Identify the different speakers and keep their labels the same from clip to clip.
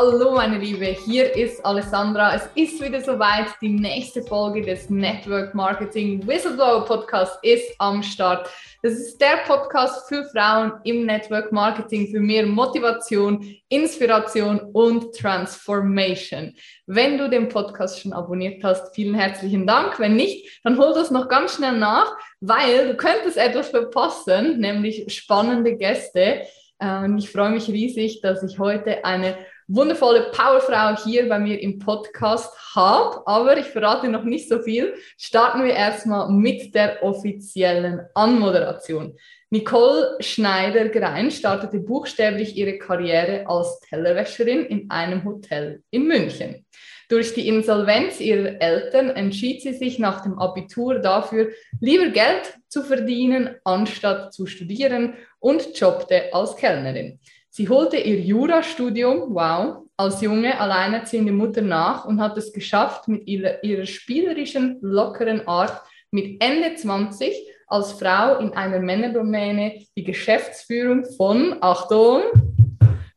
Speaker 1: Hallo meine Liebe, hier ist Alessandra. Es ist wieder soweit. Die nächste Folge des Network Marketing Whistleblower Podcast ist am Start. Das ist der Podcast für Frauen im Network Marketing für mehr Motivation, Inspiration und Transformation. Wenn du den Podcast schon abonniert hast, vielen herzlichen Dank. Wenn nicht, dann hol das noch ganz schnell nach, weil du könntest etwas verpassen, nämlich spannende Gäste. Und ich freue mich riesig, dass ich heute eine wundervolle Powerfrau hier bei mir im Podcast habe. Aber ich verrate noch nicht so viel. Starten wir erstmal mit der offiziellen Anmoderation. Nicole Schneider-Grein startete buchstäblich ihre Karriere als Tellerwäscherin in einem Hotel in München. Durch die Insolvenz ihrer Eltern entschied sie sich nach dem Abitur dafür, lieber Geld zu verdienen, anstatt zu studieren und jobbte als Kellnerin. Sie holte ihr Jurastudium, wow, als junge, alleinerziehende Mutter nach und hat es geschafft, mit ihrer, ihrer spielerischen, lockeren Art mit Ende 20 als Frau in einer Männerdomäne die Geschäftsführung von, Achtung,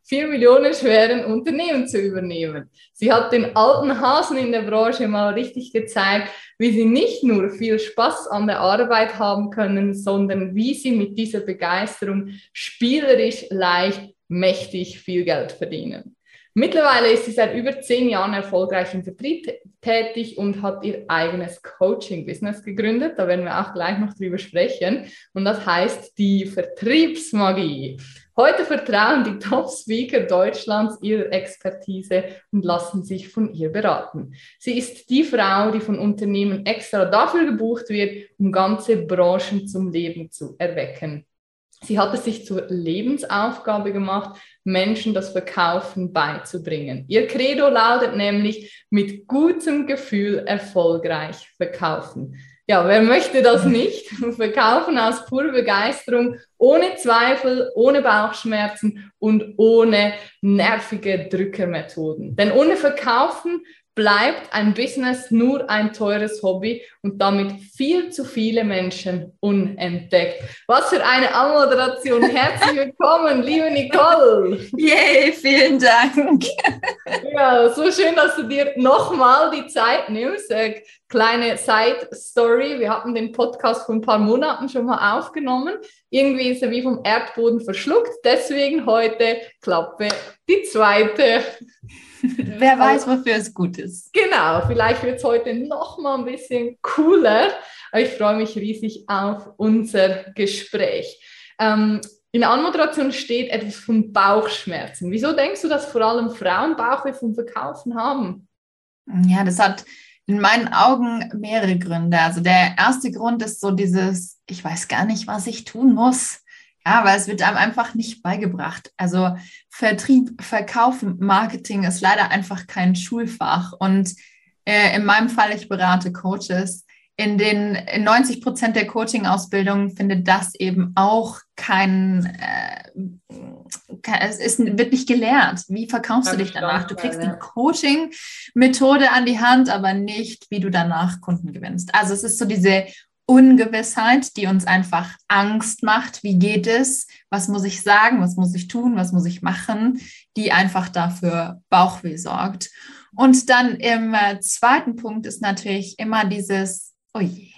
Speaker 1: vier Millionen schweren Unternehmen zu übernehmen. Sie hat den alten Hasen in der Branche mal richtig gezeigt, wie sie nicht nur viel Spaß an der Arbeit haben können, sondern wie sie mit dieser Begeisterung spielerisch leicht mächtig viel Geld verdienen. Mittlerweile ist sie seit über zehn Jahren erfolgreich im Vertrieb tätig und hat ihr eigenes Coaching-Business gegründet. Da werden wir auch gleich noch drüber sprechen. Und das heißt die Vertriebsmagie. Heute vertrauen die Top-Speaker Deutschlands ihrer Expertise und lassen sich von ihr beraten. Sie ist die Frau, die von Unternehmen extra dafür gebucht wird, um ganze Branchen zum Leben zu erwecken. Sie hat es sich zur Lebensaufgabe gemacht, Menschen das Verkaufen beizubringen. Ihr Credo lautet nämlich, mit gutem Gefühl erfolgreich verkaufen. Ja, wer möchte das nicht? Verkaufen aus purer Begeisterung, ohne Zweifel, ohne Bauchschmerzen und ohne nervige Drückermethoden. Denn ohne Verkaufen bleibt ein Business nur ein teures Hobby und damit viel zu viele Menschen unentdeckt. Was für eine Anmoderation. Herzlich willkommen, liebe Nicole.
Speaker 2: Yay, vielen Dank.
Speaker 1: Ja, so schön, dass du dir nochmal die Zeit nimmst. Äh, kleine Side-Story. Wir hatten den Podcast vor ein paar Monaten schon mal aufgenommen. Irgendwie ist er wie vom Erdboden verschluckt. Deswegen heute Klappe die zweite.
Speaker 2: Wer weiß, wofür es gut ist.
Speaker 1: Genau, vielleicht wird es heute noch mal ein bisschen cooler. ich freue mich riesig auf unser Gespräch. Ähm, in der Anmoderation steht etwas von Bauchschmerzen. Wieso denkst du, dass vor allem Frauen Bauchweh vom Verkaufen haben?
Speaker 2: Ja, das hat in meinen Augen mehrere Gründe. Also der erste Grund ist so dieses, ich weiß gar nicht, was ich tun muss. Ja, weil es wird einem einfach nicht beigebracht. Also Vertrieb, Verkaufen, Marketing ist leider einfach kein Schulfach. Und äh, in meinem Fall, ich berate Coaches. In den in 90 Prozent der Coaching-Ausbildung findet das eben auch kein, äh, kein, es ist, wird nicht gelehrt. Wie verkaufst du dich danach? Du kriegst die Coaching-Methode an die Hand, aber nicht, wie du danach Kunden gewinnst. Also es ist so diese Ungewissheit, die uns einfach Angst macht. Wie geht es? Was muss ich sagen? Was muss ich tun? Was muss ich machen? Die einfach dafür Bauchweh sorgt. Und dann im äh, zweiten Punkt ist natürlich immer dieses, oh je,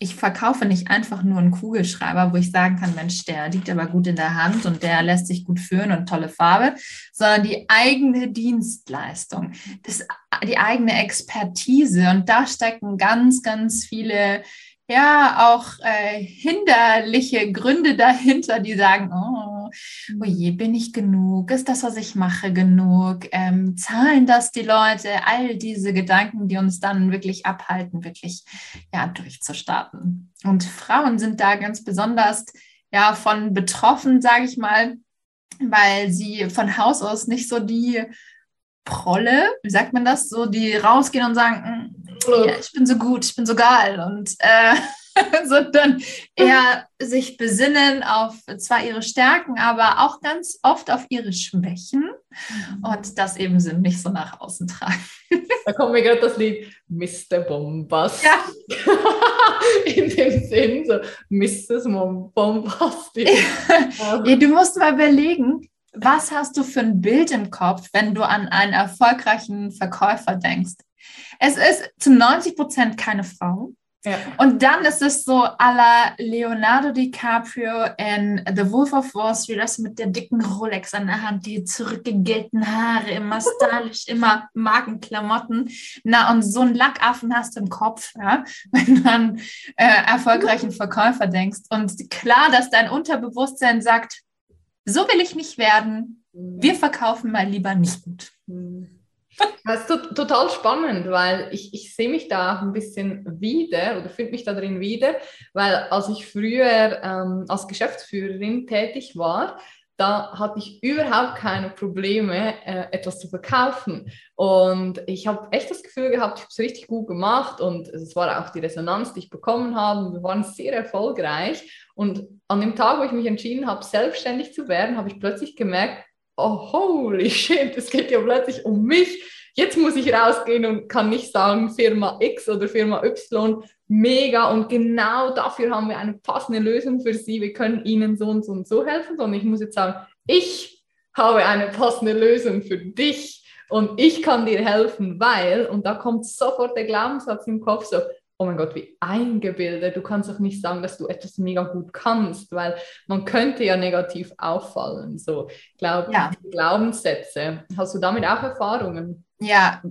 Speaker 2: ich verkaufe nicht einfach nur einen Kugelschreiber, wo ich sagen kann, Mensch, der liegt aber gut in der Hand und der lässt sich gut führen und tolle Farbe, sondern die eigene Dienstleistung, das, die eigene Expertise. Und da stecken ganz, ganz viele ja auch äh, hinderliche Gründe dahinter, die sagen, oh, oh je, bin ich genug? Ist das, was ich mache, genug? Ähm, zahlen das die Leute? All diese Gedanken, die uns dann wirklich abhalten, wirklich ja durchzustarten. Und Frauen sind da ganz besonders ja von betroffen, sage ich mal, weil sie von Haus aus nicht so die Prolle, wie sagt man das, so die rausgehen und sagen, ja, ich bin so gut, ich bin so geil und äh, sondern eher sich besinnen auf zwar ihre Stärken, aber auch ganz oft auf ihre Schwächen mhm. und das eben sind nicht so nach außen tragen.
Speaker 1: Da kommt mir gerade das Lied Mr. Bombast. Ja. In dem Sinn, so Mrs. Bombast.
Speaker 2: ja, du musst mal überlegen, was hast du für ein Bild im Kopf, wenn du an einen erfolgreichen Verkäufer denkst? Es ist zu 90 Prozent keine Frau. Ja. Und dann ist es so à la Leonardo DiCaprio in The Wolf of Wall Street, das mit der dicken Rolex an der Hand, die zurückgegelten Haare, immer stylisch, immer Markenklamotten. Na, und so einen Lackaffen hast du im Kopf, ja, wenn du an äh, erfolgreichen Verkäufer denkst. Und klar, dass dein Unterbewusstsein sagt, so will ich nicht werden. Wir verkaufen mal lieber nicht gut.
Speaker 1: Mhm. Das ist total spannend, weil ich, ich sehe mich da auch ein bisschen wieder oder finde mich da drin wieder, weil als ich früher ähm, als Geschäftsführerin tätig war, da hatte ich überhaupt keine Probleme, äh, etwas zu verkaufen. Und ich habe echt das Gefühl gehabt, ich habe es richtig gut gemacht und es war auch die Resonanz, die ich bekommen habe. Wir waren sehr erfolgreich. Und an dem Tag, wo ich mich entschieden habe, selbstständig zu werden, habe ich plötzlich gemerkt, oh, holy shit, es geht ja plötzlich um mich. Jetzt muss ich rausgehen und kann nicht sagen, Firma X oder Firma Y, mega und genau dafür haben wir eine passende Lösung für Sie. Wir können Ihnen so und so und so helfen, sondern ich muss jetzt sagen, ich habe eine passende Lösung für dich und ich kann dir helfen, weil, und da kommt sofort der Glaubenssatz im Kopf so, oh mein Gott, wie eingebildet. Du kannst doch nicht sagen, dass du etwas mega gut kannst, weil man könnte ja negativ auffallen. So, ich glaube, ja. Glaubenssätze. Hast du damit auch Erfahrungen?
Speaker 2: Ja,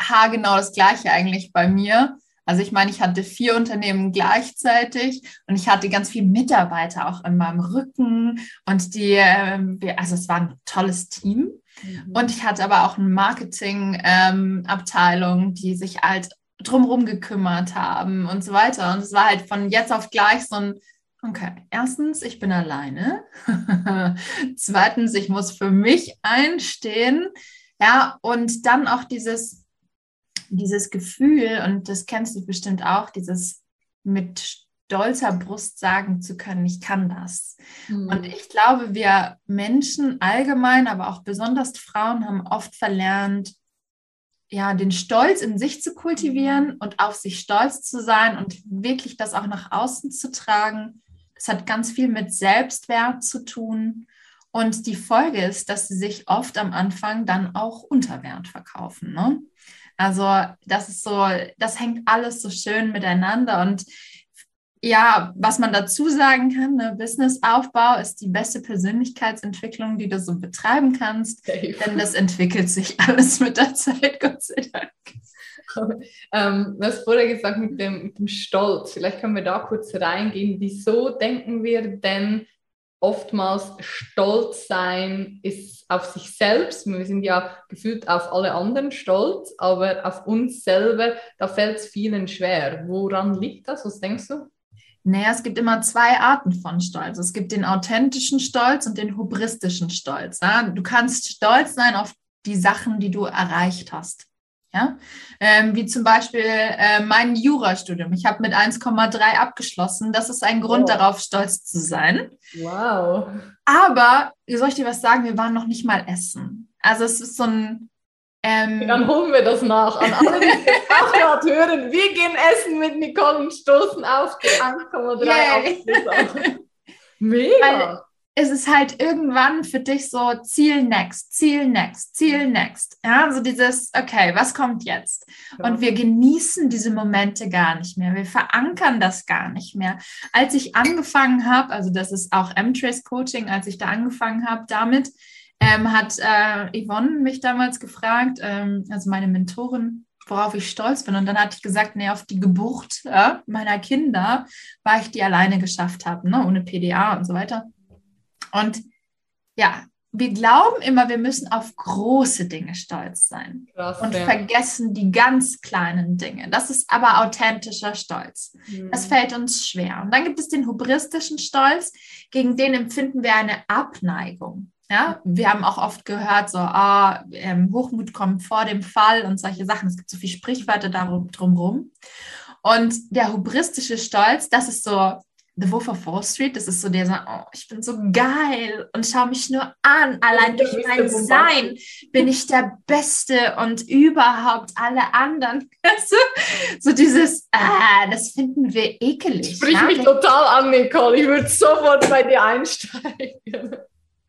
Speaker 2: ha, genau das Gleiche eigentlich bei mir. Also ich meine, ich hatte vier Unternehmen gleichzeitig und ich hatte ganz viele Mitarbeiter auch in meinem Rücken und die, ähm, also es war ein tolles Team. Mhm. Und ich hatte aber auch eine Marketing-Abteilung, ähm, die sich halt drumherum gekümmert haben und so weiter. Und es war halt von jetzt auf gleich so ein, okay, erstens, ich bin alleine. Zweitens, ich muss für mich einstehen. Ja, und dann auch dieses, dieses Gefühl, und das kennst du bestimmt auch, dieses mit stolzer Brust sagen zu können, ich kann das. Mhm. Und ich glaube, wir Menschen allgemein, aber auch besonders Frauen haben oft verlernt, ja, den Stolz in sich zu kultivieren und auf sich stolz zu sein und wirklich das auch nach außen zu tragen. Das hat ganz viel mit Selbstwert zu tun. Und die Folge ist, dass sie sich oft am Anfang dann auch unter Wert verkaufen. Ne? Also das ist so, das hängt alles so schön miteinander. Und ja, was man dazu sagen kann, ne, Businessaufbau ist die beste Persönlichkeitsentwicklung, die du so betreiben kannst, Dave. denn das entwickelt sich alles mit der Zeit, Gott sei Dank.
Speaker 1: ähm, du hast vorher gesagt mit dem, mit dem Stolz, vielleicht können wir da kurz reingehen. Wieso denken wir denn oftmals stolz sein ist auf sich selbst? Wir sind ja gefühlt auf alle anderen stolz, aber auf uns selber, da fällt es vielen schwer. Woran liegt das? Was denkst du?
Speaker 2: Naja, es gibt immer zwei Arten von Stolz. Es gibt den authentischen Stolz und den hubristischen Stolz. Ja? Du kannst stolz sein auf die Sachen, die du erreicht hast. Ja? Ähm, wie zum Beispiel äh, mein Jurastudium. Ich habe mit 1,3 abgeschlossen. Das ist ein Grund oh. darauf, stolz zu sein.
Speaker 1: Wow.
Speaker 2: Aber, soll ich dir was sagen? Wir waren noch nicht mal essen. Also es ist so ein
Speaker 1: ähm, Dann holen wir das nach. An alle, die auch gerade hören, wir gehen essen mit Nicole und stoßen auf die 1,3
Speaker 2: Mega. Weil es ist halt irgendwann für dich so Ziel next, Ziel next, Ziel next. Ja, so dieses, okay, was kommt jetzt? Und wir genießen diese Momente gar nicht mehr. Wir verankern das gar nicht mehr. Als ich angefangen habe, also das ist auch M-Trace Coaching, als ich da angefangen habe damit, ähm, hat äh, Yvonne mich damals gefragt, ähm, also meine Mentorin, worauf ich stolz bin. Und dann hatte ich gesagt, nee, auf die Geburt ja, meiner Kinder, weil ich die alleine geschafft habe, ne, ohne PDA und so weiter. Und ja, wir glauben immer, wir müssen auf große Dinge stolz sein Krass, und ja. vergessen die ganz kleinen Dinge. Das ist aber authentischer Stolz. Mhm. Das fällt uns schwer. Und dann gibt es den hubristischen Stolz, gegen den empfinden wir eine Abneigung. Ja, wir haben auch oft gehört, so, ah, ähm, Hochmut kommt vor dem Fall und solche Sachen. Es gibt so viel Sprichwörter darum drumherum. Und der hubristische Stolz, das ist so The Wolf of Wall Street, das ist so der sagt, oh, ich bin so geil und schau mich nur an. Allein durch mein Sein bin ich der Beste und überhaupt alle anderen. so dieses, ah, das finden wir ekelig.
Speaker 1: Sprich ja? mich total an, Nicole. Ich würde sofort bei dir einsteigen.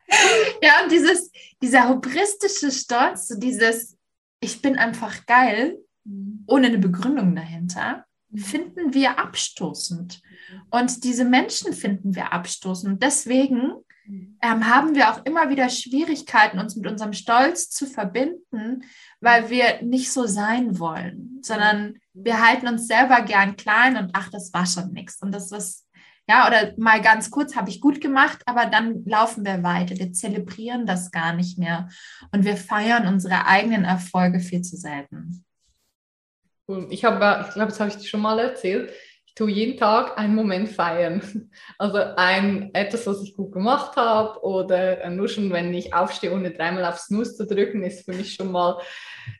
Speaker 2: ja, und dieses, dieser hubristische Stolz, so dieses, ich bin einfach geil, mhm. ohne eine Begründung dahinter, mhm. finden wir abstoßend. Und diese Menschen finden wir abstoßend. Deswegen mhm. ähm, haben wir auch immer wieder Schwierigkeiten, uns mit unserem Stolz zu verbinden, weil wir nicht so sein wollen, sondern wir halten uns selber gern klein und ach, das war schon nichts. Und das was ja, oder mal ganz kurz habe ich gut gemacht, aber dann laufen wir weiter. Wir zelebrieren das gar nicht mehr und wir feiern unsere eigenen Erfolge viel zu selten.
Speaker 1: Ich habe, ich glaube, das habe ich dir schon mal erzählt tue jeden Tag einen Moment feiern. Also ein etwas, was ich gut gemacht habe oder nur schon, wenn ich aufstehe, ohne dreimal aufs Nuss zu drücken, ist für mich schon mal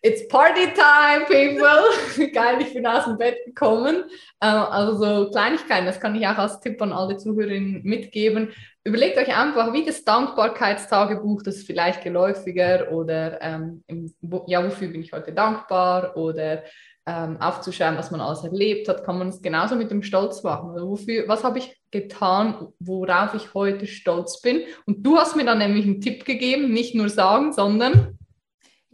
Speaker 1: It's Party Time, people! Geil, ich bin aus dem Bett gekommen. Äh, also so Kleinigkeiten, das kann ich auch als Tipp an alle Zuhörerinnen mitgeben. Überlegt euch einfach, wie das Dankbarkeitstagebuch, das ist vielleicht geläufiger oder ähm, ja, wofür bin ich heute dankbar oder ähm, aufzuschreiben, was man alles erlebt hat, kann man es genauso mit dem Stolz machen. Also wofür, was habe ich getan, worauf ich heute stolz bin? Und du hast mir dann nämlich einen Tipp gegeben, nicht nur sagen, sondern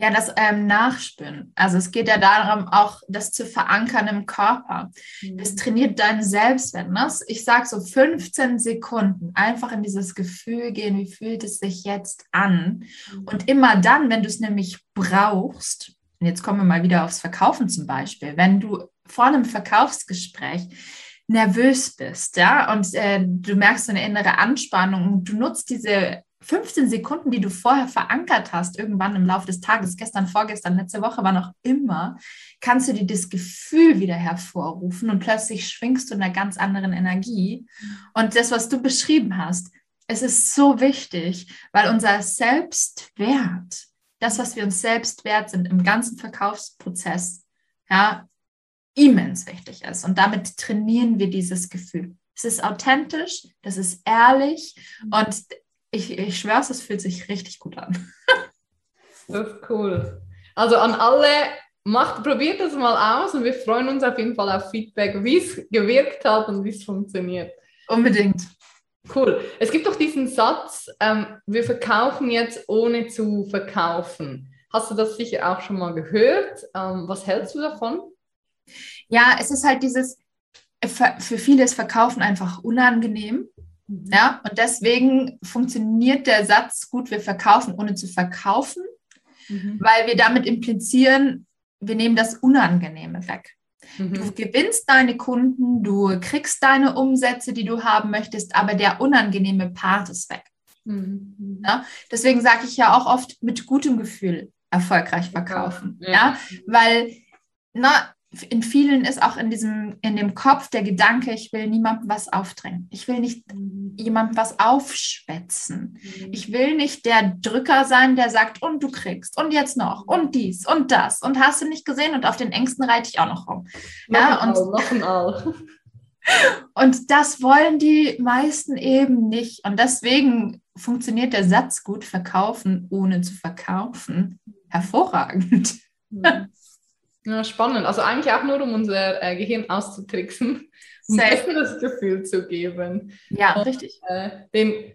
Speaker 2: ja, das ähm, Nachspüren. Also es geht ja darum, auch das zu verankern im Körper. Mhm. Das trainiert deinen Selbstwert. Ne? Ich sage so 15 Sekunden einfach in dieses Gefühl gehen, wie fühlt es sich jetzt an? Mhm. Und immer dann, wenn du es nämlich brauchst, und jetzt kommen wir mal wieder aufs Verkaufen zum Beispiel. Wenn du vor einem Verkaufsgespräch nervös bist, ja, und äh, du merkst eine innere Anspannung und du nutzt diese 15 Sekunden, die du vorher verankert hast, irgendwann im Laufe des Tages, gestern, vorgestern, letzte Woche, wann auch immer, kannst du dir das Gefühl wieder hervorrufen und plötzlich schwingst du in einer ganz anderen Energie. Und das, was du beschrieben hast, es ist so wichtig, weil unser Selbstwert das, was wir uns selbst wert sind im ganzen Verkaufsprozess, ja, immens wichtig ist. Und damit trainieren wir dieses Gefühl. Es ist authentisch, das ist ehrlich und ich, ich schwöre es, fühlt sich richtig gut an.
Speaker 1: Das ist cool. Also an alle, macht, probiert das mal aus und wir freuen uns auf jeden Fall auf Feedback, wie es gewirkt hat und wie es funktioniert.
Speaker 2: Unbedingt.
Speaker 1: Cool. Es gibt doch diesen Satz, ähm, wir verkaufen jetzt ohne zu verkaufen. Hast du das sicher auch schon mal gehört? Ähm, was hältst du davon?
Speaker 2: Ja, es ist halt dieses, für viele ist Verkaufen einfach unangenehm. Mhm. Ja, und deswegen funktioniert der Satz gut, wir verkaufen ohne zu verkaufen, mhm. weil wir damit implizieren, wir nehmen das Unangenehme weg. Mhm. Du gewinnst deine Kunden, du kriegst deine Umsätze, die du haben möchtest, aber der unangenehme Part ist weg. Mhm. Ja? Deswegen sage ich ja auch oft mit gutem Gefühl erfolgreich verkaufen. Ja, ja. weil na, in vielen ist auch in diesem, in dem Kopf der Gedanke, ich will niemandem was aufdrängen. Ich will nicht jemandem was aufschwätzen. Mhm. Ich will nicht der Drücker sein, der sagt, und du kriegst, und jetzt noch, und dies, und das, und hast du nicht gesehen, und auf den Ängsten reite ich auch noch rum. Ja, und,
Speaker 1: auch.
Speaker 2: und das wollen die meisten eben nicht. Und deswegen funktioniert der Satz gut, verkaufen ohne zu verkaufen, hervorragend.
Speaker 1: Mhm. Ja, spannend. Also eigentlich auch nur, um unser äh, Gehirn auszutricksen, um das Gefühl zu geben.
Speaker 2: Ja, Und, richtig.
Speaker 1: Äh, den,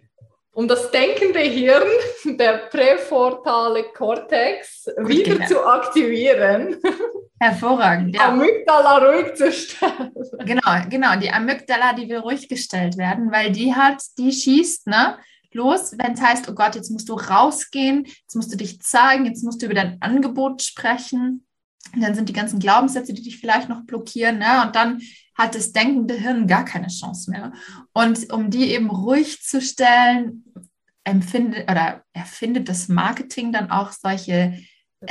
Speaker 1: um das denkende Hirn, der präfortale Cortex, wieder genau. zu aktivieren.
Speaker 2: Hervorragend. Ja.
Speaker 1: Amygdala ruhig zu stellen.
Speaker 2: Genau, genau. Die Amygdala, die will ruhig gestellt werden, weil die hat, die schießt, ne? los, wenn es heißt, oh Gott, jetzt musst du rausgehen, jetzt musst du dich zeigen, jetzt musst du über dein Angebot sprechen. Und dann sind die ganzen Glaubenssätze, die dich vielleicht noch blockieren. Ne? Und dann hat das denkende Hirn gar keine Chance mehr. Und um die eben ruhig zu stellen, empfindet oder erfindet das Marketing dann auch solche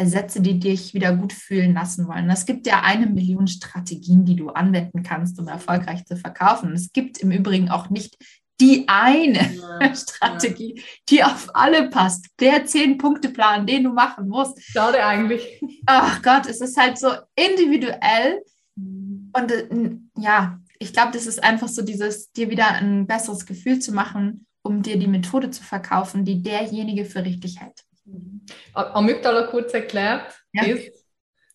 Speaker 2: Sätze, die dich wieder gut fühlen lassen wollen. Es gibt ja eine Million Strategien, die du anwenden kannst, um erfolgreich zu verkaufen. Es gibt im Übrigen auch nicht die eine ja, Strategie, ja. die auf alle passt. Der Zehn-Punkte-Plan, den du machen musst.
Speaker 1: Schade eigentlich.
Speaker 2: Ach Gott, es ist halt so individuell. Und äh, ja, ich glaube, das ist einfach so dieses, dir wieder ein besseres Gefühl zu machen, um dir die Methode zu verkaufen, die derjenige für richtig hält.
Speaker 1: Amygdala kurz erklärt ja. ist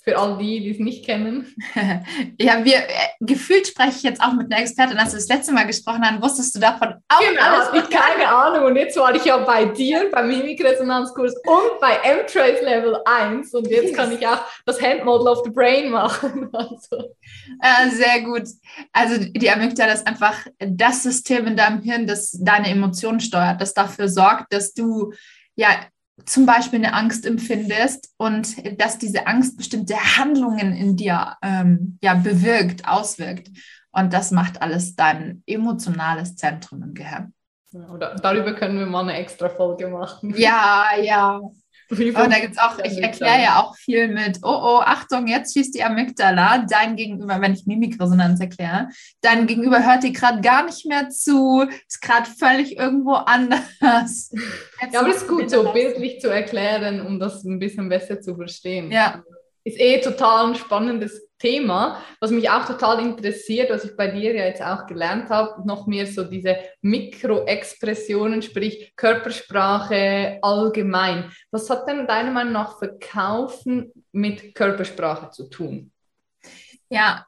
Speaker 1: für all die, die es nicht kennen?
Speaker 2: ja, wir äh, gefühlt spreche ich jetzt auch mit einer Expertin. Als wir das letzte Mal gesprochen haben, wusstest du davon
Speaker 1: auch genau, alles? Ich keine Ahnung. Und jetzt war ich ja bei dir beim Mimikresonanzkurs und bei M-Trace Level 1. Und jetzt kann ich auch das Handmodel of the Brain machen.
Speaker 2: Also. Äh, sehr gut. Also die Amygdala ist einfach das System in deinem Hirn, das deine Emotionen steuert, das dafür sorgt, dass du ja zum Beispiel eine Angst empfindest und dass diese Angst bestimmte Handlungen in dir ähm, ja, bewirkt, auswirkt. Und das macht alles dein emotionales Zentrum im Gehirn.
Speaker 1: Oder darüber können wir mal eine extra Folge machen.
Speaker 2: Ja, ja. Und da gibt es auch, ich erkläre ja auch viel mit, oh, oh, Achtung, jetzt schießt die Amygdala, dein Gegenüber, wenn ich Mimikresonanz erkläre, dein Gegenüber hört dir gerade gar nicht mehr zu, ist gerade völlig irgendwo anders.
Speaker 1: ja, aber es ist gut, so bildlich zu erklären, um das ein bisschen besser zu verstehen.
Speaker 2: Ja.
Speaker 1: Ist eh total ein spannendes Thema, was mich auch total interessiert, was ich bei dir ja jetzt auch gelernt habe, noch mehr so diese Mikroexpressionen, sprich Körpersprache allgemein. Was hat denn deiner Meinung nach Verkaufen mit Körpersprache zu tun?
Speaker 2: Ja,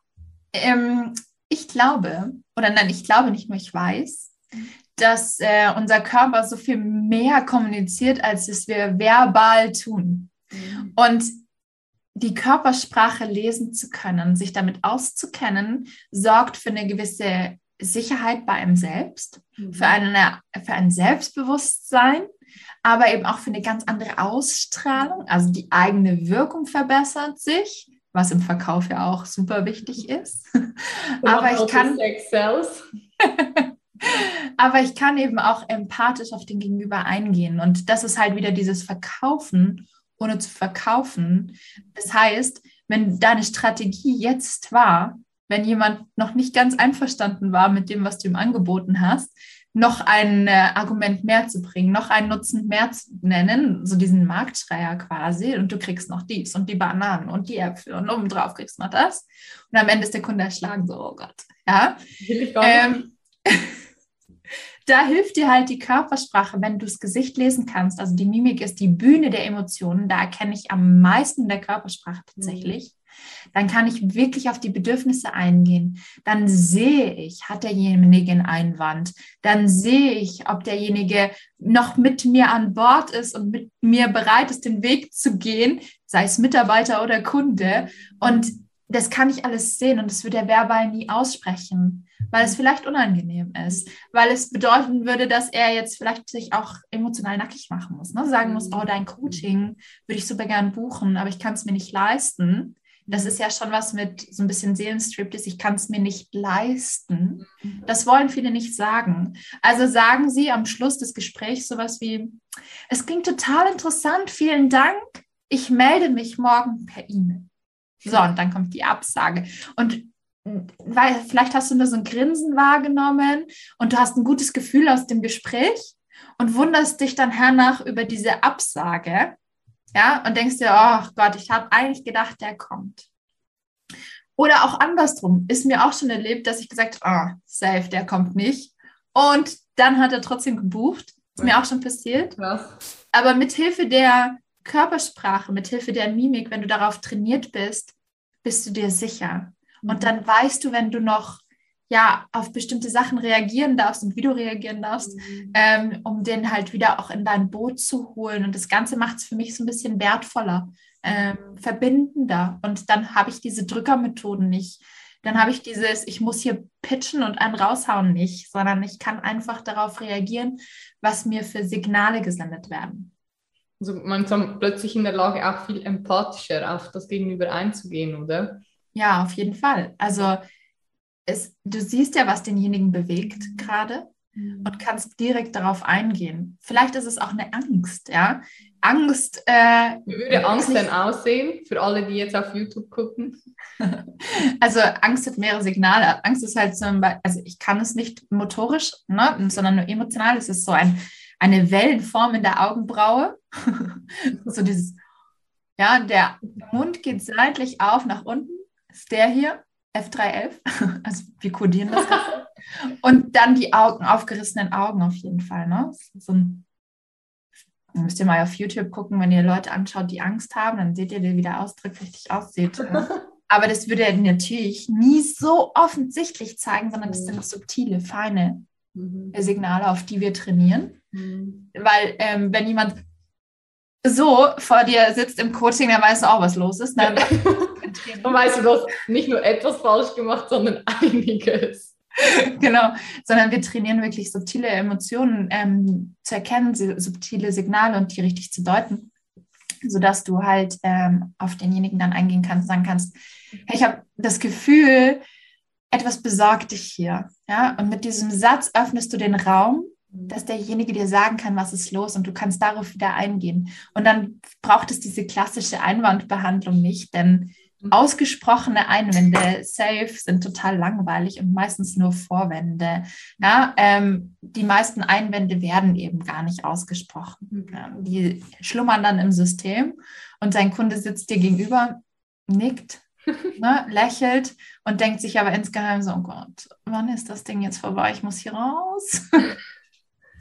Speaker 2: ähm, ich glaube, oder nein, ich glaube nicht nur, ich weiß, dass äh, unser Körper so viel mehr kommuniziert, als es wir verbal tun. Mhm. Und die Körpersprache lesen zu können, sich damit auszukennen, sorgt für eine gewisse Sicherheit bei einem selbst, mhm. für, eine, für ein Selbstbewusstsein, aber eben auch für eine ganz andere Ausstrahlung. Also die eigene Wirkung verbessert sich, was im Verkauf ja auch super wichtig ist. aber ich kann. aber ich kann eben auch empathisch auf den Gegenüber eingehen. Und das ist halt wieder dieses Verkaufen ohne zu verkaufen. Das heißt, wenn deine Strategie jetzt war, wenn jemand noch nicht ganz einverstanden war mit dem, was du ihm angeboten hast, noch ein äh, Argument mehr zu bringen, noch einen Nutzen mehr zu nennen, so diesen Marktschreier quasi, und du kriegst noch dies und die Bananen und die Äpfel und obendrauf kriegst du noch das. Und am Ende ist der Kunde erschlagen, so, oh Gott. Ja. Ähm, da hilft dir halt die Körpersprache, wenn du das Gesicht lesen kannst. Also die Mimik ist die Bühne der Emotionen. Da erkenne ich am meisten der Körpersprache tatsächlich. Mhm. Dann kann ich wirklich auf die Bedürfnisse eingehen. Dann sehe ich, hat derjenige einen Einwand. Dann sehe ich, ob derjenige noch mit mir an Bord ist und mit mir bereit ist, den Weg zu gehen, sei es Mitarbeiter oder Kunde. Und das kann ich alles sehen und das wird er verbal nie aussprechen weil es vielleicht unangenehm ist, weil es bedeuten würde, dass er jetzt vielleicht sich auch emotional nackig machen muss, ne? sagen muss, oh, dein Coaching würde ich super gern buchen, aber ich kann es mir nicht leisten. Das ist ja schon was mit so ein bisschen Seelenstriptease, ich kann es mir nicht leisten. Das wollen viele nicht sagen. Also sagen sie am Schluss des Gesprächs sowas wie, es klingt total interessant, vielen Dank, ich melde mich morgen per E-Mail. So, und dann kommt die Absage. Und weil vielleicht hast du nur so ein Grinsen wahrgenommen und du hast ein gutes Gefühl aus dem Gespräch und wunderst dich dann hernach über diese Absage, ja, und denkst dir, oh Gott, ich habe eigentlich gedacht, der kommt. Oder auch andersrum, ist mir auch schon erlebt, dass ich gesagt habe, oh, safe, der kommt nicht. Und dann hat er trotzdem gebucht. Ist mir auch schon passiert. Ja. Aber mit Hilfe der Körpersprache, mit Hilfe der Mimik, wenn du darauf trainiert bist, bist du dir sicher. Und mhm. dann weißt du, wenn du noch ja auf bestimmte Sachen reagieren darfst und wie du reagieren darfst, mhm. ähm, um den halt wieder auch in dein Boot zu holen. Und das Ganze macht es für mich so ein bisschen wertvoller, ähm, verbindender. Und dann habe ich diese Drückermethoden nicht. Dann habe ich dieses, ich muss hier pitchen und einen raushauen nicht, sondern ich kann einfach darauf reagieren, was mir für Signale gesendet werden.
Speaker 1: Also man ist plötzlich in der Lage, auch viel empathischer auf das Gegenüber einzugehen, oder?
Speaker 2: Ja, auf jeden Fall. Also es, du siehst ja, was denjenigen bewegt gerade mhm. und kannst direkt darauf eingehen. Vielleicht ist es auch eine Angst, ja. Angst. Äh,
Speaker 1: Wie würde Angst denn aussehen für alle, die jetzt auf YouTube gucken?
Speaker 2: also Angst hat mehrere Signale. Angst ist halt zum Beispiel, also ich kann es nicht motorisch, ne, sondern nur emotional. Es ist so ein, eine Wellenform in der Augenbraue. so dieses, ja, der Mund geht seitlich auf nach unten ist der hier, F311. Also wir kodieren das. Und dann die Augen, aufgerissenen Augen auf jeden Fall. Ne? So ein müsst ihr mal auf YouTube gucken, wenn ihr Leute anschaut, die Angst haben, dann seht ihr, wie der Ausdruck richtig aussieht. Aber das würde er natürlich nie so offensichtlich zeigen, sondern das sind subtile, feine mhm. Signale, auf die wir trainieren. Mhm. Weil ähm, wenn jemand so vor dir sitzt im Coaching, dann weißt du auch, was los ist. Dann,
Speaker 1: dann weißt du, du hast nicht nur etwas falsch gemacht, sondern einiges.
Speaker 2: genau, sondern wir trainieren wirklich subtile Emotionen ähm, zu erkennen, subtile Signale und die richtig zu deuten, sodass du halt ähm, auf denjenigen dann eingehen kannst, sagen kannst, hey, ich habe das Gefühl, etwas besorgt dich hier. Ja? Und mit diesem Satz öffnest du den Raum, dass derjenige dir sagen kann, was ist los und du kannst darauf wieder eingehen. Und dann braucht es diese klassische Einwandbehandlung nicht, denn mhm. ausgesprochene Einwände, safe, sind total langweilig und meistens nur Vorwände. Ja, ähm, die meisten Einwände werden eben gar nicht ausgesprochen. Mhm. Ja, die schlummern dann im System und dein Kunde sitzt dir gegenüber, nickt, ne, lächelt und denkt sich aber insgeheim so, oh Gott, wann ist das Ding jetzt vorbei? Ich muss hier raus.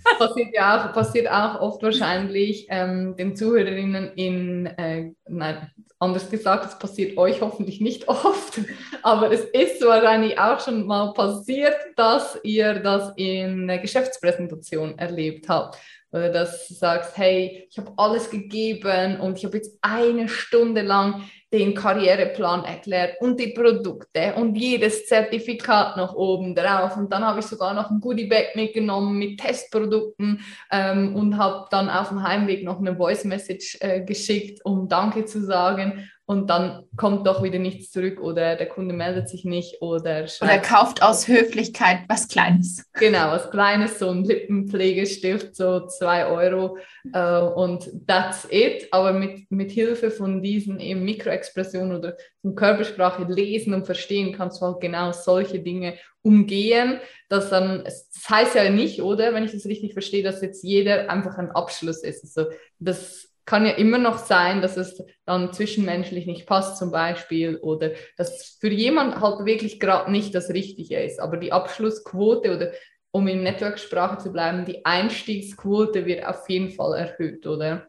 Speaker 1: passiert ja auch, passiert auch oft wahrscheinlich ähm, den Zuhörerinnen in, äh, nein, anders gesagt, es passiert euch hoffentlich nicht oft, aber es ist wahrscheinlich auch schon mal passiert, dass ihr das in der Geschäftspräsentation erlebt habt. Oder dass du sagst, hey, ich habe alles gegeben und ich habe jetzt eine Stunde lang den Karriereplan erklärt und die Produkte und jedes Zertifikat noch oben drauf. Und dann habe ich sogar noch ein Goodiebag mitgenommen mit Testprodukten ähm, und habe dann auf dem Heimweg noch eine Voice Message äh, geschickt, um Danke zu sagen und dann kommt doch wieder nichts zurück oder der Kunde meldet sich nicht oder
Speaker 2: Oder kauft aus Höflichkeit was Kleines.
Speaker 1: Genau, was Kleines, so ein Lippenpflegestift, so zwei Euro äh, und that's it. Aber mit, mit Hilfe von diesen eben Mikroexpressionen oder von Körpersprache lesen und verstehen kannst du halt genau solche Dinge umgehen, dass dann, das heißt ja nicht, oder, wenn ich das richtig verstehe, dass jetzt jeder einfach ein Abschluss ist. Also das kann ja immer noch sein, dass es dann zwischenmenschlich nicht passt zum Beispiel oder dass für jemand halt wirklich gerade nicht das Richtige ist. Aber die Abschlussquote oder um in Networksprache zu bleiben, die Einstiegsquote wird auf jeden Fall erhöht, oder?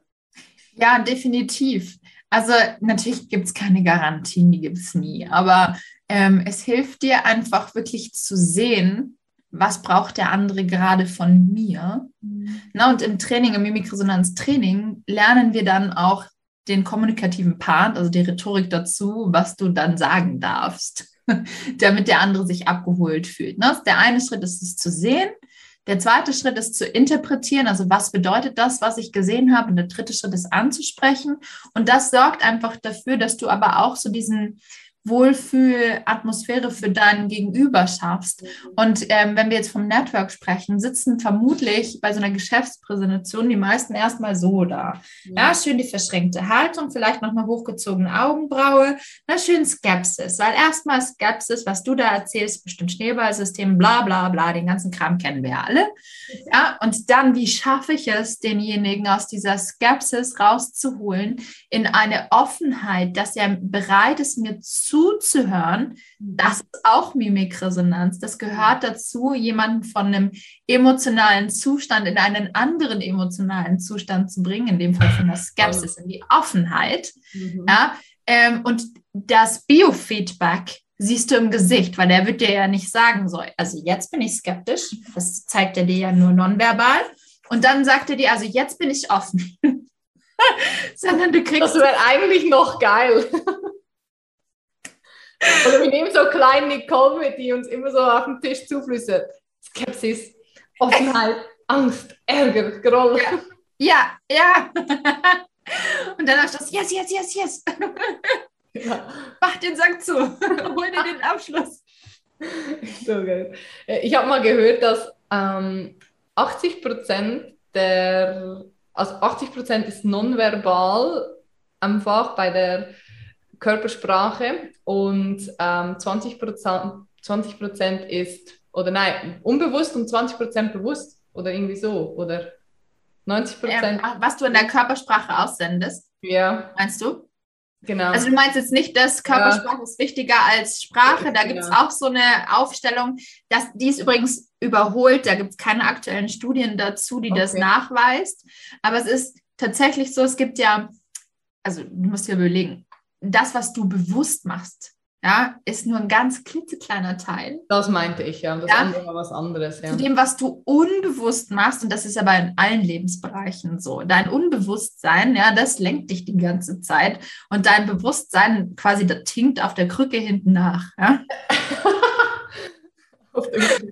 Speaker 2: Ja, definitiv. Also natürlich gibt es keine Garantien, die gibt es nie. Aber ähm, es hilft dir einfach wirklich zu sehen, was braucht der andere gerade von mir. Mhm. Na, und im Training, im Mimikresonanz-Training, lernen wir dann auch den kommunikativen Part, also die Rhetorik dazu, was du dann sagen darfst, damit der andere sich abgeholt fühlt. Ne? Der eine Schritt ist es zu sehen, der zweite Schritt ist zu interpretieren, also was bedeutet das, was ich gesehen habe, und der dritte Schritt ist anzusprechen. Und das sorgt einfach dafür, dass du aber auch so diesen Wohlfühlatmosphäre für deinen Gegenüber schaffst. Und ähm, wenn wir jetzt vom Network sprechen, sitzen vermutlich bei so einer Geschäftspräsentation die meisten erstmal so da. Ja, ja schön die verschränkte Haltung, vielleicht noch eine hochgezogene Augenbraue, na schön Skepsis, weil erstmal Skepsis, was du da erzählst, bestimmt Schneeballsystem, bla bla bla, den ganzen Kram kennen wir alle. Ja, und dann, wie schaffe ich es, denjenigen aus dieser Skepsis rauszuholen in eine Offenheit, dass er bereit ist, mir zu zuzuhören, das ist auch Mimikresonanz. Das gehört dazu, jemanden von einem emotionalen Zustand in einen anderen emotionalen Zustand zu bringen, in dem Fall von der Skepsis, in die Offenheit. Mhm. Ja, ähm, und das Biofeedback siehst du im Gesicht, weil der wird dir ja nicht sagen, so, also jetzt bin ich skeptisch, das zeigt er dir ja nur nonverbal. Und dann sagt er dir, also jetzt bin ich offen.
Speaker 1: Sondern du kriegst. Das wäre eigentlich noch geil. Oder wir nehmen so kleine Nicole mit, die uns immer so auf den Tisch zuflüstert. Skepsis, Offenheit, Angst, Ärger, Groll.
Speaker 2: Ja, ja. ja. Und dann hast du das, yes, yes, yes, yes. Ja. Mach den Sack zu. Hol dir den Abschluss.
Speaker 1: So geil. Äh, ich habe mal gehört, dass ähm, 80 Prozent der, also 80 Prozent ist nonverbal einfach bei der Körpersprache und ähm, 20 Prozent ist, oder nein, unbewusst und 20 Prozent bewusst oder irgendwie so, oder 90 Prozent.
Speaker 2: Ähm, was du in der Körpersprache aussendest,
Speaker 1: ja.
Speaker 2: meinst du?
Speaker 1: Genau.
Speaker 2: Also du meinst jetzt nicht, dass Körpersprache ja. ist wichtiger als Sprache. Da gibt es genau. auch so eine Aufstellung, dass die ist übrigens überholt. Da gibt es keine aktuellen Studien dazu, die okay. das nachweist. Aber es ist tatsächlich so, es gibt ja, also du musst dir überlegen, das, was du bewusst machst, ja, ist nur ein ganz klitzekleiner Teil.
Speaker 1: Das meinte ich, ja. Das ja, andere war was anderes. Ja.
Speaker 2: Zu dem, was du unbewusst machst, und das ist aber in allen Lebensbereichen so. Dein Unbewusstsein, ja, das lenkt dich die ganze Zeit. Und dein Bewusstsein quasi, das tinkt auf der Krücke hinten nach. Ja?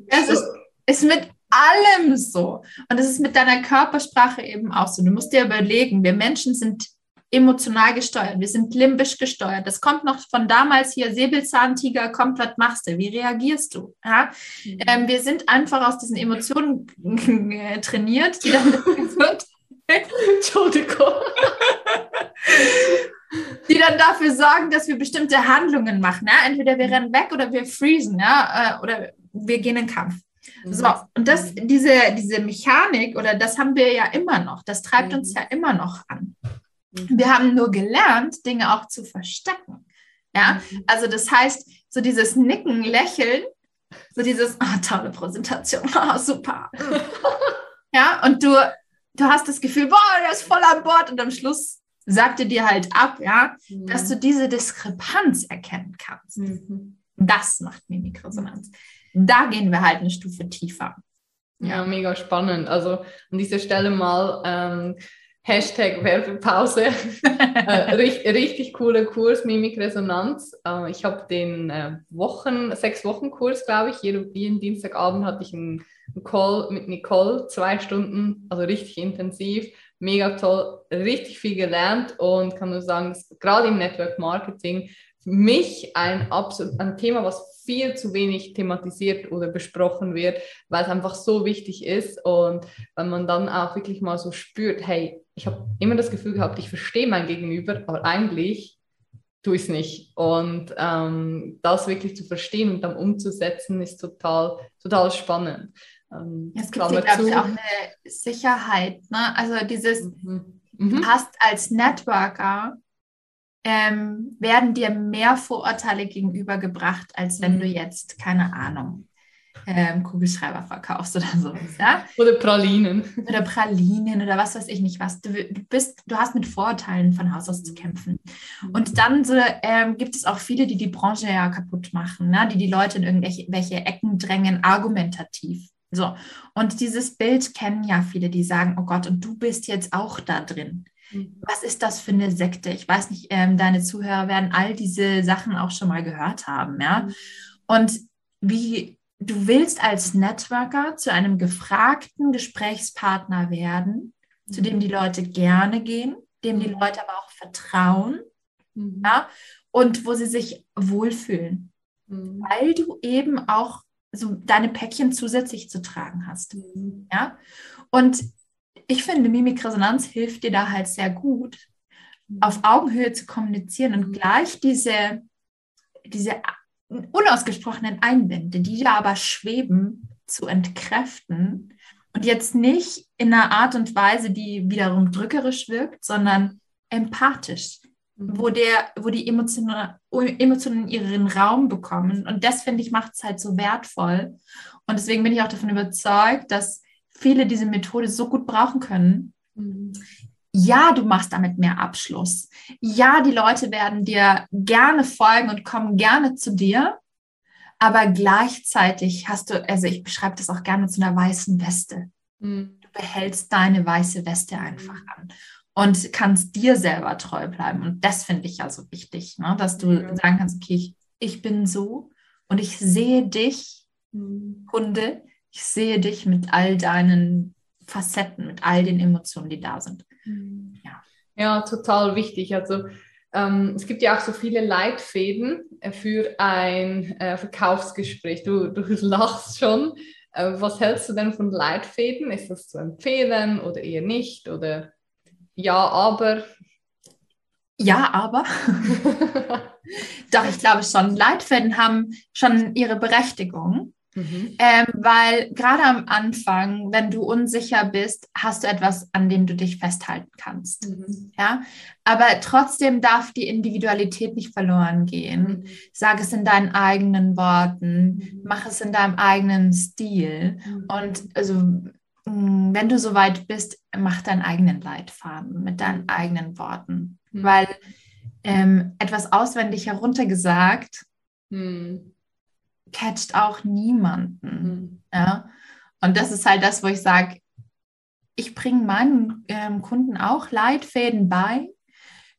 Speaker 2: es ist, ist mit allem so. Und es ist mit deiner Körpersprache eben auch so. Du musst dir überlegen, wir Menschen sind emotional gesteuert, wir sind limbisch gesteuert. Das kommt noch von damals hier, Säbelzahntiger, kommt, was machst du? Wie reagierst du? Ja? Mhm. Ähm, wir sind einfach aus diesen Emotionen trainiert, die dann. Entschuldigung. die dann dafür sorgen, dass wir bestimmte Handlungen machen. Ja? Entweder wir rennen weg oder wir freezen, ja? Äh, oder wir gehen in Kampf. Mhm. So, und das, diese, diese Mechanik oder das haben wir ja immer noch, das treibt uns mhm. ja immer noch an. Mhm. Wir haben nur gelernt, Dinge auch zu verstecken. Ja, mhm. also das heißt, so dieses Nicken, Lächeln, so dieses, oh, tolle Präsentation, oh, super. ja, und du, du hast das Gefühl, boah, der ist voll an Bord und am Schluss sagt er dir halt ab, ja, mhm. dass du diese Diskrepanz erkennen kannst. Mhm. Das macht Mimikresonanz. Da gehen wir halt eine Stufe tiefer.
Speaker 1: Ja, mega spannend. Also an dieser Stelle mal ähm, Hashtag Werbepause. äh, richtig, richtig cooler Kurs, Mimikresonanz. Äh, ich habe den äh, Wochen, sechs Wochen Kurs, glaube ich. Jeden, Dienstagabend hatte ich einen, Call mit Nicole, zwei Stunden, also richtig intensiv, mega toll, richtig viel gelernt und kann nur sagen, gerade im Network Marketing für mich ein, absolut, ein Thema, was viel zu wenig thematisiert oder besprochen wird, weil es einfach so wichtig ist und wenn man dann auch wirklich mal so spürt, hey, ich habe immer das Gefühl gehabt, ich verstehe mein Gegenüber, aber eigentlich tue ich es nicht. Und ähm, das wirklich zu verstehen und dann umzusetzen, ist total, total spannend.
Speaker 2: Ähm, es gibt hier, glaube ich, auch eine Sicherheit. Ne? Also dieses, mhm. Mhm. hast als Networker, ähm, werden dir mehr Vorurteile gegenübergebracht, als wenn mhm. du jetzt, keine Ahnung, ähm, Kugelschreiber verkaufst oder sowas, ja?
Speaker 1: Oder Pralinen.
Speaker 2: Oder Pralinen oder was weiß ich nicht was. Du, bist, du hast mit Vorurteilen von Haus aus zu kämpfen. Und dann so, ähm, gibt es auch viele, die die Branche ja kaputt machen, ne? die die Leute in irgendwelche Ecken drängen, argumentativ. So. Und dieses Bild kennen ja viele, die sagen, oh Gott, und du bist jetzt auch da drin. Mhm. Was ist das für eine Sekte? Ich weiß nicht, ähm, deine Zuhörer werden all diese Sachen auch schon mal gehört haben, ja. Mhm. Und wie du willst als Networker zu einem gefragten Gesprächspartner werden, mhm. zu dem die Leute gerne gehen, dem die mhm. Leute aber auch vertrauen, mhm. ja, und wo sie sich wohlfühlen, mhm. weil du eben auch so deine Päckchen zusätzlich zu tragen hast, mhm. ja. Und ich finde, Mimikresonanz hilft dir da halt sehr gut, mhm. auf Augenhöhe zu kommunizieren und gleich diese, diese unausgesprochenen Einwände, die da aber schweben, zu entkräften und jetzt nicht in einer Art und Weise, die wiederum drückerisch wirkt, sondern empathisch, mhm. wo, der, wo die Emotionen, Emotionen ihren Raum bekommen. Und das, finde ich, macht es halt so wertvoll. Und deswegen bin ich auch davon überzeugt, dass viele diese Methode so gut brauchen können. Mhm ja, du machst damit mehr Abschluss. Ja, die Leute werden dir gerne folgen und kommen gerne zu dir. Aber gleichzeitig hast du, also ich beschreibe das auch gerne zu einer weißen Weste. Mhm. Du behältst deine weiße Weste einfach mhm. an und kannst dir selber treu bleiben. Und das finde ich ja so wichtig, ne? dass du ja. sagen kannst, okay, ich, ich, bin so und ich sehe dich, mhm. Kunde, ich sehe dich mit all deinen Facetten, mit all den Emotionen, die da sind.
Speaker 1: Mhm. Ja, ja total wichtig. Also ähm, es gibt ja auch so viele Leitfäden äh, für ein äh, Verkaufsgespräch. Du, du lachst schon. Äh, was hältst du denn von Leitfäden? Ist das zu empfehlen oder eher nicht? Oder ja, aber?
Speaker 2: Ja, aber. Doch, ich glaube schon. Leitfäden haben schon ihre Berechtigung. Mhm. Ähm, weil gerade am Anfang, wenn du unsicher bist, hast du etwas, an dem du dich festhalten kannst. Mhm. Ja, aber trotzdem darf die Individualität nicht verloren gehen. Mhm. Sag es in deinen eigenen Worten, mhm. mach es in deinem eigenen Stil. Mhm. Und also mm, wenn du soweit bist, mach deinen eigenen Leitfaden mit deinen eigenen Worten. Weil ähm, etwas auswendig heruntergesagt
Speaker 1: Mhm.
Speaker 2: Catcht auch niemanden.
Speaker 1: Mhm.
Speaker 2: Ja? Und das ist halt das, wo ich sage, ich bringe meinen ähm, Kunden auch Leitfäden bei.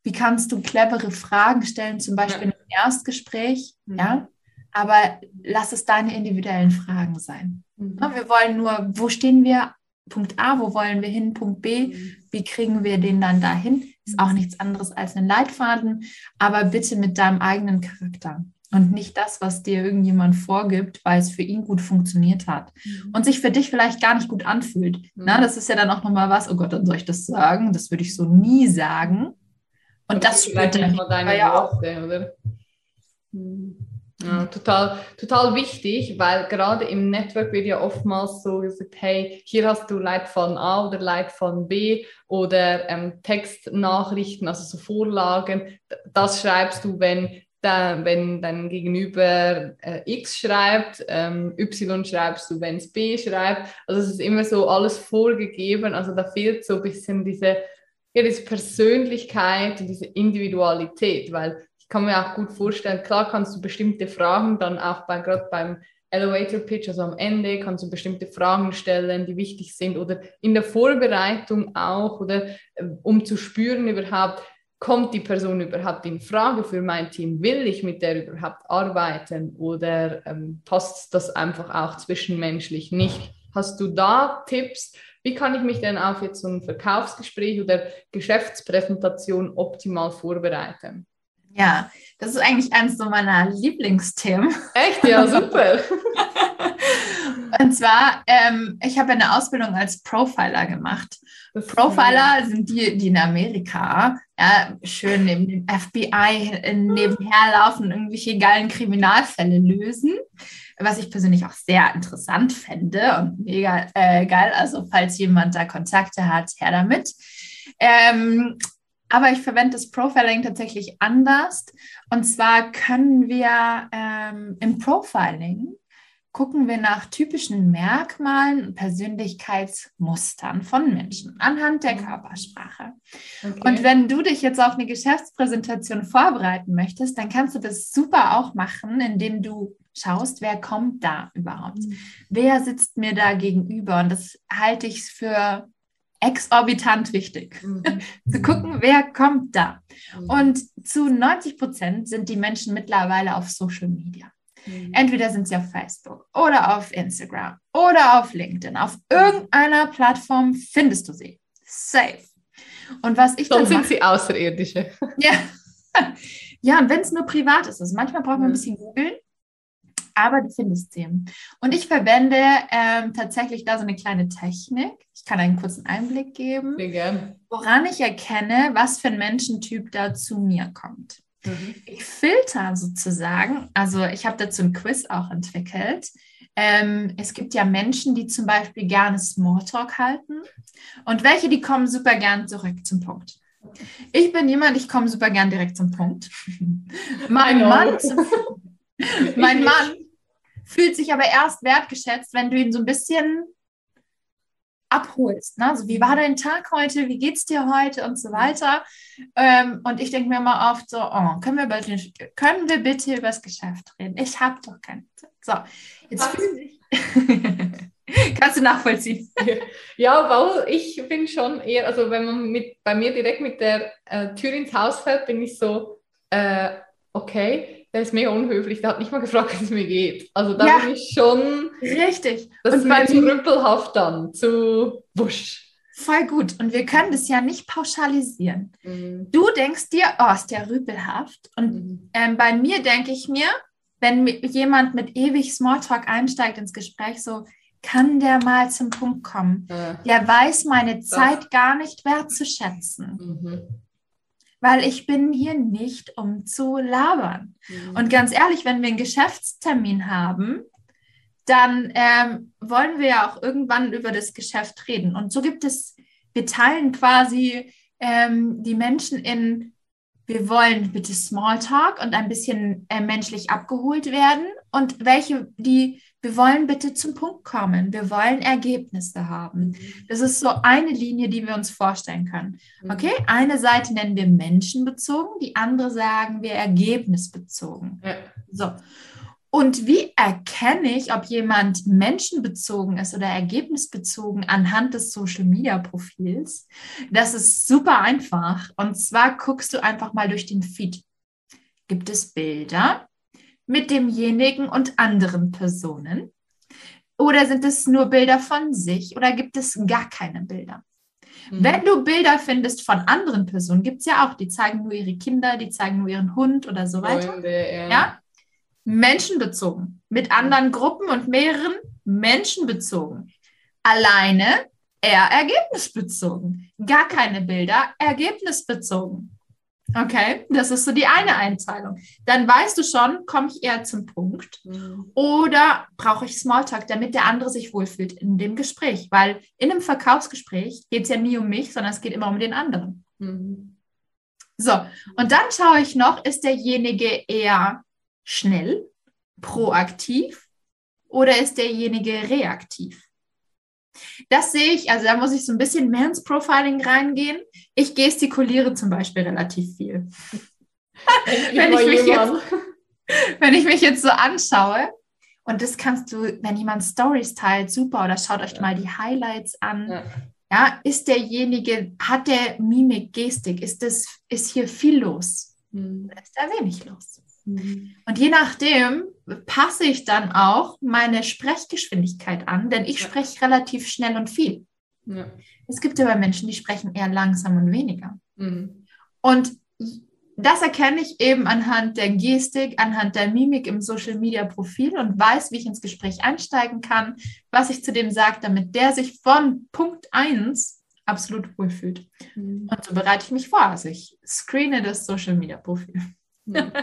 Speaker 2: Wie kannst du clevere Fragen stellen, zum Beispiel
Speaker 1: Ja.
Speaker 2: im Erstgespräch,
Speaker 1: Mhm.
Speaker 2: ja? Aber lass es deine individuellen Fragen sein.
Speaker 1: Mhm.
Speaker 2: Ja, Wir wollen nur, wo stehen wir? Punkt A, wo wollen wir hin? Punkt B,
Speaker 1: Mhm.
Speaker 2: wie kriegen wir den dann dahin? Ist auch nichts anderes als ein Leitfaden, aber bitte mit deinem eigenen Charakter und nicht das, was dir irgendjemand vorgibt, weil es für ihn gut funktioniert hat und sich für dich vielleicht gar nicht gut anfühlt.
Speaker 1: Mhm.
Speaker 2: Na, das ist ja dann auch nochmal was, oh Gott, dann soll ich das sagen? Das würde ich so nie sagen. Und das
Speaker 1: vielleicht
Speaker 2: spürt Gegenüber ja auch.
Speaker 1: Oder? Mhm. Ja, total, total wichtig, weil gerade im Network wird ja oftmals so gesagt, hey, hier hast du Leitfaden A oder Leitfaden B oder ähm, Textnachrichten, also so Vorlagen. Das schreibst du, wenn, da, wenn dein Gegenüber äh, X schreibt, ähm, Y schreibst du, wenn es B schreibt. Also es ist immer so alles vorgegeben, also da fehlt so ein bisschen diese ja, diese Persönlichkeit und diese Individualität, weil ich kann mir auch gut vorstellen, klar kannst du bestimmte Fragen dann auch bei, gerade beim Elevator Pitch, also am Ende kannst du bestimmte Fragen stellen, die wichtig sind oder in der Vorbereitung auch oder äh, um zu spüren überhaupt, kommt die Person überhaupt in Frage für mein Team? Will ich mit der überhaupt arbeiten oder ähm, passt das einfach auch zwischenmenschlich nicht? Hast du da Tipps? Wie kann ich mich denn auf jetzt so ein Verkaufsgespräch oder Geschäftspräsentation optimal vorbereiten?
Speaker 2: Ja, das ist eigentlich eines so meiner Lieblingsthemen.
Speaker 1: Echt? Ja, super.
Speaker 2: Und zwar, ähm, ich habe eine Ausbildung als Profiler gemacht. Profiler sind die, die in Amerika ja, schön neben dem FBI nebenher laufen, irgendwelche geilen Kriminalfälle lösen. Was ich persönlich auch sehr interessant fände und mega äh, geil. Also, falls jemand da Kontakte hat, her damit. Ähm, aber ich verwende das Profiling tatsächlich anders. Und zwar können wir ähm, im Profiling gucken wir nach typischen Merkmalen und Persönlichkeitsmustern von Menschen anhand der Körpersprache.
Speaker 1: Okay.
Speaker 2: Und wenn du dich jetzt auf eine Geschäftspräsentation vorbereiten möchtest, dann kannst du das super auch machen, indem du schaust, wer kommt da überhaupt? Wer sitzt mir da gegenüber? Und das halte ich für exorbitant wichtig.
Speaker 1: Mhm.
Speaker 2: Zu gucken, wer kommt da.
Speaker 1: Mhm.
Speaker 2: Und zu 90 Prozent sind die Menschen mittlerweile auf Social Media.
Speaker 1: Mhm.
Speaker 2: Entweder sind sie auf Facebook oder auf Instagram oder auf LinkedIn. Auf irgendeiner Plattform findest du sie. Safe. Und was ich dann
Speaker 1: sind
Speaker 2: mache,
Speaker 1: sie Außerirdische.
Speaker 2: ja. ja, und wenn es nur privat ist, also manchmal braucht man ein
Speaker 1: Ja.
Speaker 2: bisschen googeln, aber du findest sie. Und ich verwende ähm, tatsächlich da so eine kleine Technik. Ich kann einen kurzen Einblick geben, woran ich erkenne, was für ein Menschentyp da zu mir kommt.
Speaker 1: Mhm.
Speaker 2: Ich filter sozusagen, also ich habe dazu ein Quiz auch entwickelt. Ähm, es gibt ja Menschen, die zum Beispiel gerne Smalltalk halten und welche, die kommen super gern direkt zum Punkt. Ich bin jemand, ich komme super gern direkt zum Punkt. mein. Mann, mein Mann fühlt sich aber erst wertgeschätzt, wenn du ihn so ein bisschen abholst. Ne? Also, wie war dein Tag heute? Wie geht's dir heute? Und so weiter. Ähm, und ich denke mir mal oft so, oh, können wir, bitte, können wir bitte über das Geschäft reden? Ich habe doch keine Zeit. So, jetzt fühle ich. Kannst du nachvollziehen?
Speaker 1: Ja, weil ich bin schon eher, also wenn man mit, bei mir direkt mit der äh, Tür ins Haus fällt, bin ich so, äh, okay, der ist mega unhöflich, der hat nicht mal gefragt, wie es mir geht. Also da
Speaker 2: Ja.
Speaker 1: bin ich schon,
Speaker 2: Richtig.
Speaker 1: das ist
Speaker 2: Und
Speaker 1: mir
Speaker 2: bei
Speaker 1: zu
Speaker 2: mir-
Speaker 1: rüppelhaft dann, zu wusch.
Speaker 2: Voll gut. Und wir können das ja nicht pauschalisieren.
Speaker 1: Mhm.
Speaker 2: Du denkst dir, oh, ist der rüpelhaft. Und
Speaker 1: Mhm.
Speaker 2: ähm, bei mir denke ich mir, wenn jemand mit ewig Smalltalk einsteigt ins Gespräch, so kann der mal zum Punkt kommen.
Speaker 1: Äh,
Speaker 2: Der weiß meine Zeit gar nicht wertzuschätzen,
Speaker 1: mhm.
Speaker 2: Weil ich bin hier nicht, um zu labern.
Speaker 1: Mhm.
Speaker 2: Und ganz ehrlich, wenn wir einen Geschäftstermin haben, dann ähm, wollen wir ja auch irgendwann über das Geschäft reden. Und so gibt es, wir teilen quasi ähm, die Menschen in, wir wollen bitte Smalltalk und ein bisschen äh, menschlich abgeholt werden und welche, die wir wollen bitte zum Punkt kommen. Wir wollen Ergebnisse haben. Das ist so eine Linie, die wir uns vorstellen können. Okay, eine Seite nennen wir menschenbezogen, die andere sagen wir ergebnisbezogen.
Speaker 1: Ja.
Speaker 2: So. Und wie erkenne ich, ob jemand menschenbezogen ist oder ergebnisbezogen anhand des Social Media Profils? Das ist super einfach. Und zwar guckst du einfach mal durch den Feed. Gibt es Bilder mit demjenigen und anderen Personen? Oder sind es nur Bilder von sich oder gibt es gar keine Bilder?
Speaker 1: Mhm.
Speaker 2: Wenn du Bilder findest von anderen Personen, gibt es ja auch, die zeigen nur ihre Kinder, die zeigen nur ihren Hund oder so weiter.
Speaker 1: Freunde, ja.
Speaker 2: Ja? Menschenbezogen. Mit anderen Gruppen und mehreren menschenbezogen. Alleine eher ergebnisbezogen. Gar keine Bilder, ergebnisbezogen. Okay, das ist so die eine Einteilung. Dann weißt du schon, komme ich eher zum Punkt
Speaker 1: Mhm.
Speaker 2: oder brauche ich Smalltalk, damit der andere sich wohlfühlt in dem Gespräch. Weil in einem Verkaufsgespräch geht es ja nie um mich, sondern es geht immer um den anderen.
Speaker 1: Mhm.
Speaker 2: So, und dann schaue ich noch, ist derjenige eher schnell, proaktiv oder ist derjenige reaktiv? Das sehe ich, also da muss ich so ein bisschen ins Profiling reingehen. Ich gestikuliere zum Beispiel relativ viel. Wenn ich mich
Speaker 1: jemand.
Speaker 2: Wenn ich mich jetzt so anschaue, und das kannst du, wenn jemand Stories teilt, super, oder schaut euch
Speaker 1: Ja.
Speaker 2: mal die Highlights an.
Speaker 1: Ja.
Speaker 2: Ja, ist derjenige, hat der Mimik, Gestik, ist das, ist hier viel los? Oder ist da wenig los?
Speaker 1: Mhm.
Speaker 2: Und je nachdem passe ich dann auch meine Sprechgeschwindigkeit an, denn ich
Speaker 1: Ja.
Speaker 2: spreche relativ schnell und viel.
Speaker 1: Ja.
Speaker 2: Es gibt aber Menschen, die sprechen eher langsam und weniger.
Speaker 1: Mhm.
Speaker 2: Und das erkenne ich eben anhand der Gestik, anhand der Mimik im Social Media Profil und weiß, wie ich ins Gespräch einsteigen kann, was ich zu dem sage, damit der sich von Punkt 1 absolut wohlfühlt.
Speaker 1: Mhm.
Speaker 2: Und so bereite ich mich vor. Also ich screene das Social Media Profil.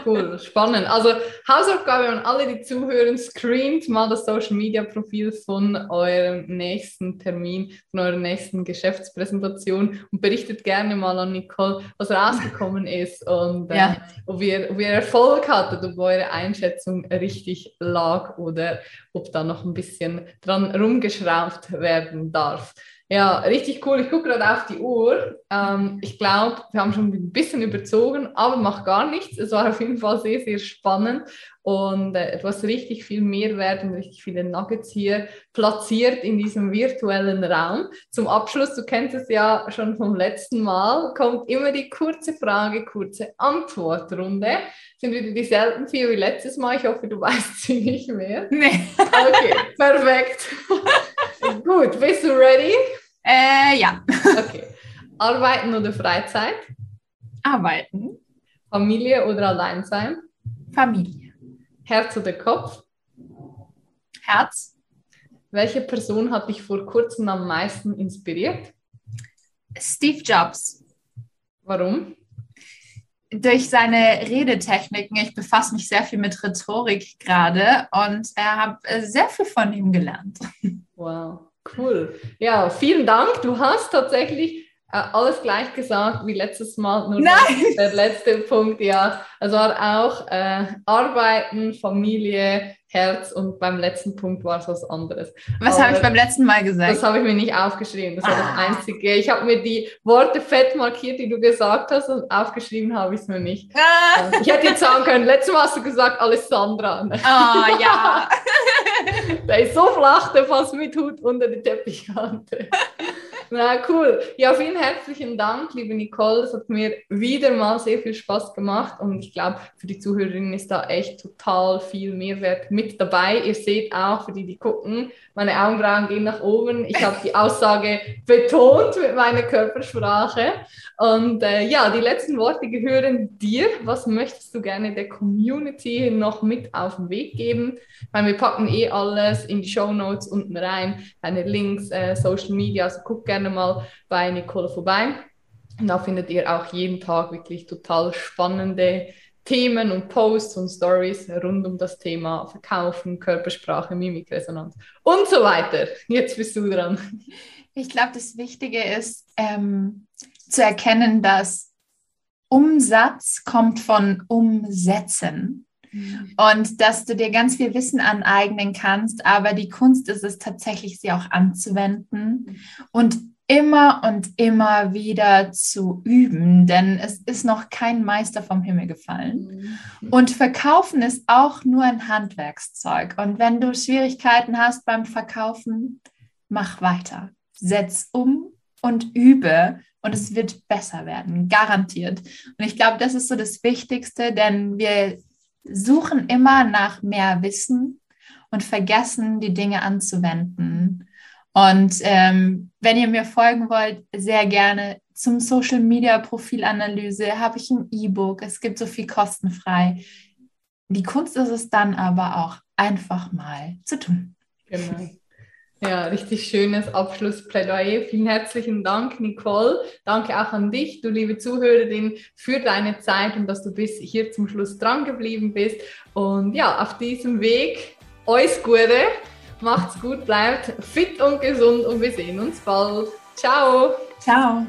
Speaker 1: Cool, spannend. Also Hausaufgabe an alle, die zuhören, screent mal das Social Media Profil von eurem nächsten Termin, von eurer nächsten Geschäftspräsentation und berichtet gerne mal an Nicole, was rausgekommen ist und äh,
Speaker 2: Ja.
Speaker 1: ob, ihr, ob ihr Erfolg hattet, ob eure Einschätzung richtig lag oder ob da noch ein bisschen dran rumgeschraubt werden darf. Ja, richtig cool. Ich gucke gerade auf die Uhr. Ähm, ich glaube, wir haben schon ein bisschen überzogen, aber macht gar nichts. Es war auf jeden Fall sehr, sehr spannend und äh, du hast richtig viel Mehrwert und richtig viele Nuggets hier platziert in diesem virtuellen Raum. Zum Abschluss, du kennst es ja schon vom letzten Mal, kommt immer die kurze Frage, kurze Antwortrunde. Sind wieder dieselben vier wie letztes Mal. Ich hoffe, du weißt sie nicht mehr.
Speaker 2: Nee.
Speaker 1: Okay, perfekt. Gut, bist du ready?
Speaker 2: Äh, ja.
Speaker 1: Okay. Arbeiten oder Freizeit?
Speaker 2: Arbeiten,
Speaker 1: Familie oder Alleinsein?
Speaker 2: Familie,
Speaker 1: Herz oder Kopf?
Speaker 2: Herz,
Speaker 1: Welche Person hat dich vor kurzem am meisten inspiriert?
Speaker 2: Steve Jobs.
Speaker 1: Warum?
Speaker 2: durch seine Redetechniken, ich befasse mich sehr viel mit Rhetorik gerade und habe äh, sehr viel von ihm gelernt.
Speaker 1: Wow, cool. Ja, vielen Dank. Du hast tatsächlich äh, alles gleich gesagt wie letztes Mal. Nur
Speaker 2: Nein!
Speaker 1: Der, letzte Punkt, ja. Es war auch äh, Arbeiten, Familie, Herz und beim letzten Punkt war es was anderes.
Speaker 2: Was habe ich beim letzten Mal gesagt?
Speaker 1: Das habe ich mir nicht aufgeschrieben. Das war das
Speaker 2: Ah.
Speaker 1: Einzige. Ich habe mir die Worte fett markiert, die du gesagt hast, und aufgeschrieben habe ich es mir nicht.
Speaker 2: Ah,
Speaker 1: Ich hätte jetzt sagen können, letztes Mal hast du gesagt Alessandra.
Speaker 2: oh, ja.
Speaker 1: Der ist so flach, der fast mit Hut unter die Teppichkante. Na cool. Ja, vielen herzlichen Dank, liebe Nicole. Es hat mir wieder mal sehr viel Spaß gemacht und ich glaube, für die Zuhörerinnen ist da echt total viel Mehrwert mit dabei. Ihr seht auch, für die, die gucken, meine Augenbrauen gehen nach oben. Ich habe die Aussage betont mit meiner Körpersprache. Und äh, ja, die letzten Worte gehören dir. Was möchtest du gerne der Community noch mit auf den Weg geben? Weil wir packen eh alles in die Show Notes unten rein, deine Links, äh, Social Media. Also guck gerne mal bei Nicole vorbei. Und da findet ihr auch jeden Tag wirklich total spannende Themen und Posts und Stories rund um das Thema Verkaufen, Körpersprache, Mimikresonanz und so weiter. Jetzt bist du dran.
Speaker 2: Ich glaube, das Wichtige ist ähm, zu erkennen, dass Umsatz kommt von Umsetzen. Und dass du dir ganz viel Wissen aneignen kannst, aber die Kunst ist es tatsächlich, sie auch anzuwenden mhm. und immer und immer wieder zu üben, denn es ist noch kein Meister vom Himmel gefallen. Mhm. Und Verkaufen ist auch nur ein Handwerkszeug. Und wenn du Schwierigkeiten hast beim Verkaufen, mach weiter, setz um und übe und es wird besser werden, garantiert. Und ich glaube, das ist so das Wichtigste, denn wir suchen immer nach mehr Wissen und vergessen, die Dinge anzuwenden. Und ähm, wenn ihr mir folgen wollt, sehr gerne zum Social Media Profilanalyse habe ich ein E-Book. Es gibt so viel kostenfrei. Die Kunst ist es dann aber auch einfach mal zu tun.
Speaker 1: Genau. Ja, richtig schönes Abschlussplädoyer. Vielen herzlichen Dank, Nicole. Danke auch an dich, du liebe Zuhörerin, für deine Zeit und dass du bis hier zum Schluss dran geblieben bist. Und ja, auf diesem Weg, euch Gute, macht's gut, bleibt fit und gesund und wir sehen uns bald. Ciao.
Speaker 2: Ciao.